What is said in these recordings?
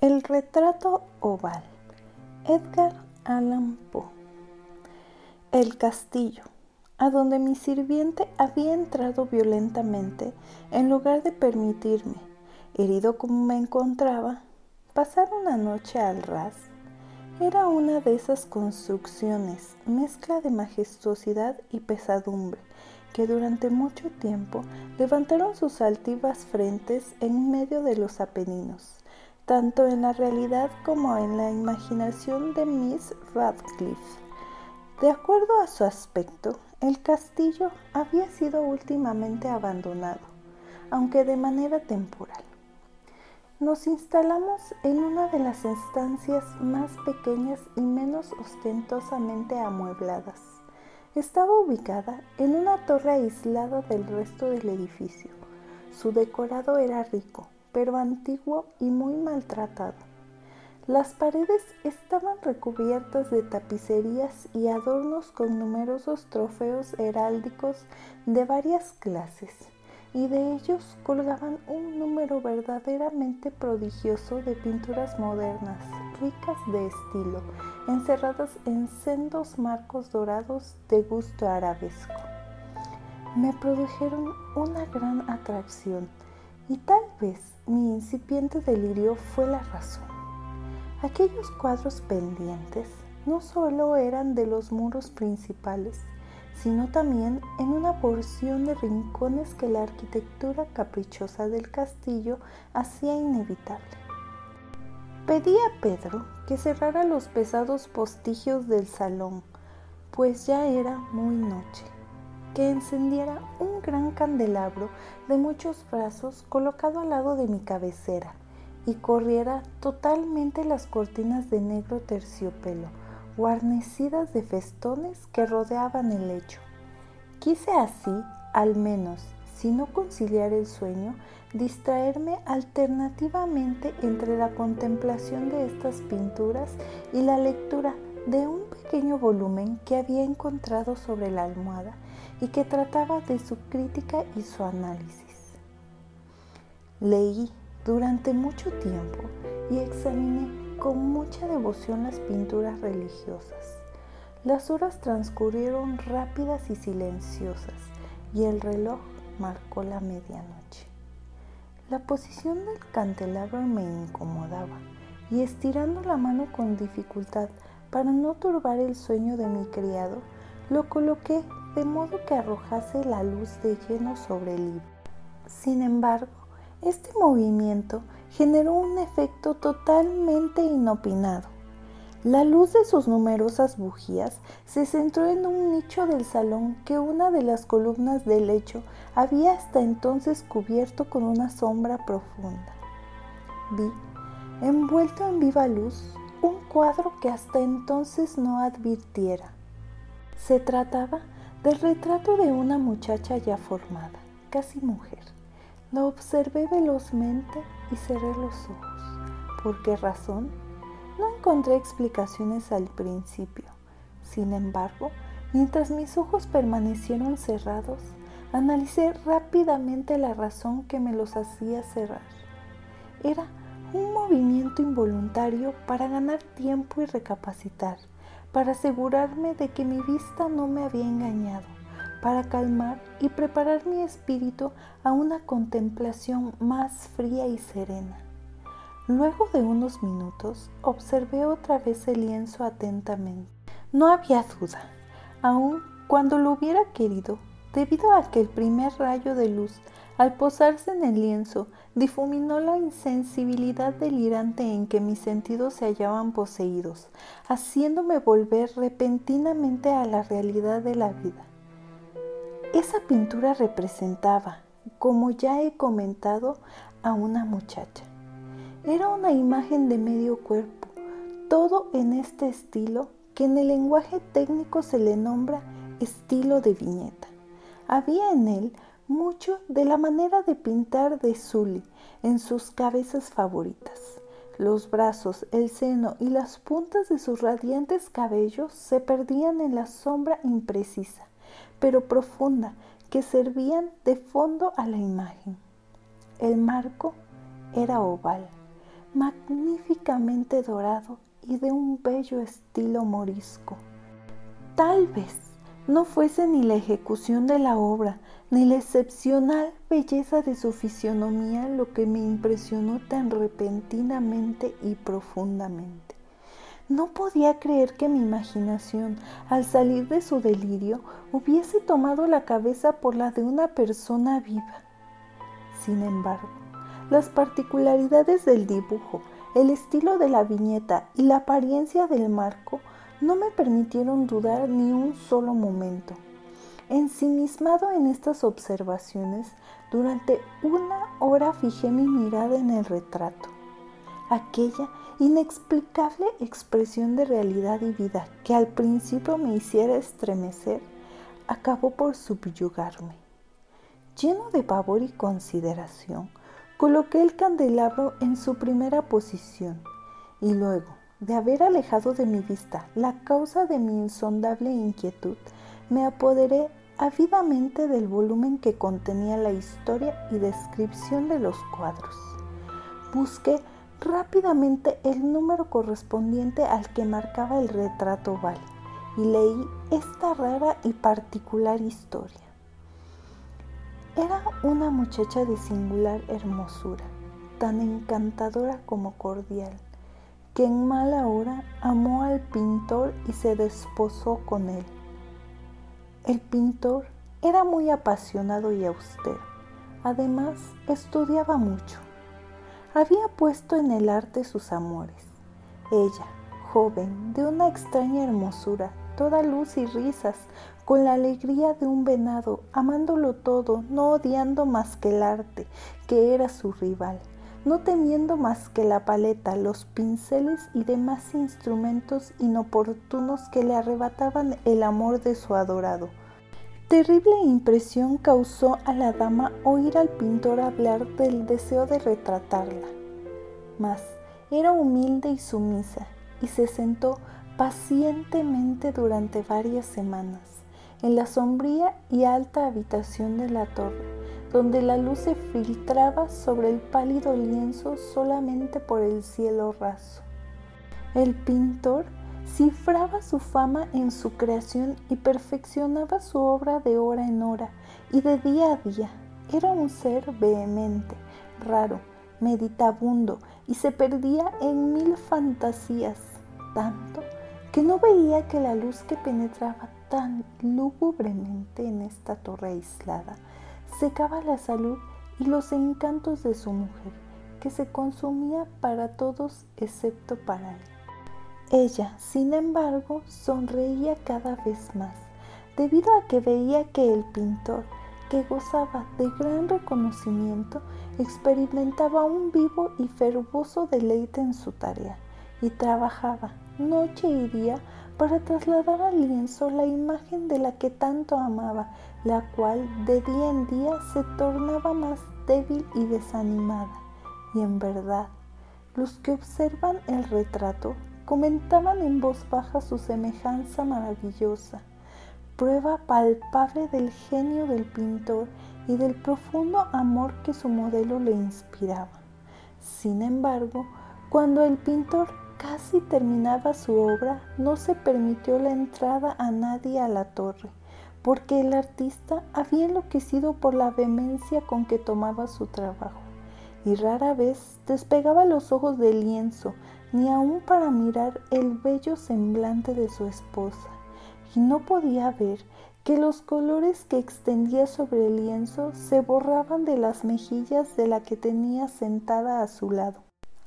El retrato oval. Edgar Allan Poe. El castillo, a donde mi sirviente había entrado violentamente en lugar de permitirme, herido como me encontraba, pasar una noche al ras, era una de esas construcciones, mezcla de majestuosidad y pesadumbre, que durante mucho tiempo levantaron sus altivas frentes en medio de los Apeninos tanto en la realidad como en la imaginación de Miss Radcliffe. De acuerdo a su aspecto, el castillo había sido últimamente abandonado, aunque de manera temporal. Nos instalamos en una de las estancias más pequeñas y menos ostentosamente amuebladas. Estaba ubicada en una torre aislada del resto del edificio. Su decorado era rico, pero antiguo y muy maltratado. Las paredes estaban recubiertas de tapicerías y adornos con numerosos trofeos heráldicos de varias clases, y de ellos colgaban un número verdaderamente prodigioso de pinturas modernas, ricas de estilo, encerradas en sendos marcos dorados de gusto arabesco. Me produjeron una gran atracción y tal vez mi incipiente delirio fue la razón. Aquellos cuadros pendientes no solo eran de los muros principales, sino también en una porción de rincones que la arquitectura caprichosa del castillo hacía inevitable. Pedí a Pedro que cerrara los pesados postigios del salón, pues ya era muy noche que encendiera un gran candelabro de muchos brazos colocado al lado de mi cabecera y corriera totalmente las cortinas de negro terciopelo, guarnecidas de festones que rodeaban el lecho. Quise así, al menos, si no conciliar el sueño, distraerme alternativamente entre la contemplación de estas pinturas y la lectura de un pequeño volumen que había encontrado sobre la almohada y que trataba de su crítica y su análisis. Leí durante mucho tiempo y examiné con mucha devoción las pinturas religiosas. Las horas transcurrieron rápidas y silenciosas y el reloj marcó la medianoche. La posición del candelabro me incomodaba y estirando la mano con dificultad para no turbar el sueño de mi criado, lo coloqué de modo que arrojase la luz de lleno sobre el libro. Sin embargo, este movimiento generó un efecto totalmente inopinado. La luz de sus numerosas bujías se centró en un nicho del salón que una de las columnas del lecho había hasta entonces cubierto con una sombra profunda. Vi, envuelto en viva luz, un cuadro que hasta entonces no advirtiera. Se trataba del retrato de una muchacha ya formada, casi mujer. Lo observé velozmente y cerré los ojos. ¿Por qué razón? No encontré explicaciones al principio. Sin embargo, mientras mis ojos permanecieron cerrados, analicé rápidamente la razón que me los hacía cerrar. Era un movimiento involuntario para ganar tiempo y recapacitar para asegurarme de que mi vista no me había engañado, para calmar y preparar mi espíritu a una contemplación más fría y serena. Luego de unos minutos observé otra vez el lienzo atentamente. No había duda, aun cuando lo hubiera querido, debido a que el primer rayo de luz al posarse en el lienzo, difuminó la insensibilidad delirante en que mis sentidos se hallaban poseídos, haciéndome volver repentinamente a la realidad de la vida. Esa pintura representaba, como ya he comentado, a una muchacha. Era una imagen de medio cuerpo, todo en este estilo que en el lenguaje técnico se le nombra estilo de viñeta. Había en él mucho de la manera de pintar de Sully en sus cabezas favoritas. Los brazos, el seno y las puntas de sus radiantes cabellos se perdían en la sombra imprecisa, pero profunda, que servían de fondo a la imagen. El marco era oval, magníficamente dorado y de un bello estilo morisco. Tal vez no fuese ni la ejecución de la obra, ni la excepcional belleza de su fisionomía lo que me impresionó tan repentinamente y profundamente. No podía creer que mi imaginación, al salir de su delirio, hubiese tomado la cabeza por la de una persona viva. Sin embargo, las particularidades del dibujo, el estilo de la viñeta y la apariencia del marco no me permitieron dudar ni un solo momento. Ensimismado en estas observaciones, durante una hora fijé mi mirada en el retrato. Aquella inexplicable expresión de realidad y vida que al principio me hiciera estremecer, acabó por subyugarme. Lleno de pavor y consideración, coloqué el candelabro en su primera posición y luego, de haber alejado de mi vista la causa de mi insondable inquietud, me apoderé avidamente del volumen que contenía la historia y descripción de los cuadros. Busqué rápidamente el número correspondiente al que marcaba el retrato oval y leí esta rara y particular historia. Era una muchacha de singular hermosura, tan encantadora como cordial, que en mala hora amó al pintor y se desposó con él. El pintor era muy apasionado y austero. Además, estudiaba mucho. Había puesto en el arte sus amores. Ella, joven, de una extraña hermosura, toda luz y risas, con la alegría de un venado, amándolo todo, no odiando más que el arte, que era su rival, no teniendo más que la paleta, los pinceles y demás instrumentos inoportunos que le arrebataban el amor de su adorado. Terrible impresión causó a la dama oír al pintor hablar del deseo de retratarla. Mas era humilde y sumisa y se sentó pacientemente durante varias semanas en la sombría y alta habitación de la torre, donde la luz se filtraba sobre el pálido lienzo solamente por el cielo raso. El pintor cifraba su fama en su creación y perfeccionaba su obra de hora en hora y de día a día. Era un ser vehemente, raro, meditabundo y se perdía en mil fantasías, tanto que no veía que la luz que penetraba tan lúgubremente en esta torre aislada secaba la salud y los encantos de su mujer, que se consumía para todos excepto para él. Ella, sin embargo, sonreía cada vez más, debido a que veía que el pintor, que gozaba de gran reconocimiento, experimentaba un vivo y fervoso deleite en su tarea y trabajaba noche y día para trasladar al lienzo la imagen de la que tanto amaba, la cual de día en día se tornaba más débil y desanimada. Y en verdad, los que observan el retrato comentaban en voz baja su semejanza maravillosa, prueba palpable del genio del pintor y del profundo amor que su modelo le inspiraba. Sin embargo, cuando el pintor casi terminaba su obra, no se permitió la entrada a nadie a la torre, porque el artista había enloquecido por la vehemencia con que tomaba su trabajo, y rara vez despegaba los ojos del lienzo, ni aun para mirar el bello semblante de su esposa, y no podía ver que los colores que extendía sobre el lienzo se borraban de las mejillas de la que tenía sentada a su lado.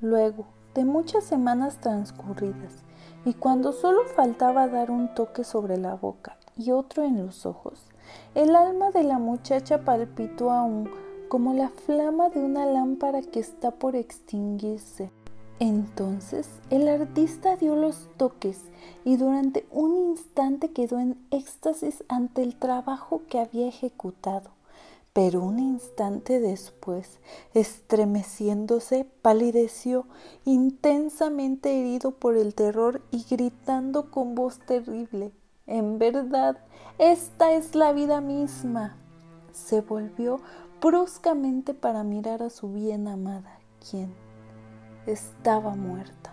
Luego, de muchas semanas transcurridas, y cuando solo faltaba dar un toque sobre la boca y otro en los ojos, el alma de la muchacha palpitó aún como la flama de una lámpara que está por extinguirse. Entonces el artista dio los toques y durante un instante quedó en éxtasis ante el trabajo que había ejecutado. Pero un instante después, estremeciéndose, palideció, intensamente herido por el terror y gritando con voz terrible, En verdad, esta es la vida misma. Se volvió bruscamente para mirar a su bien amada, quien, estaba muerta.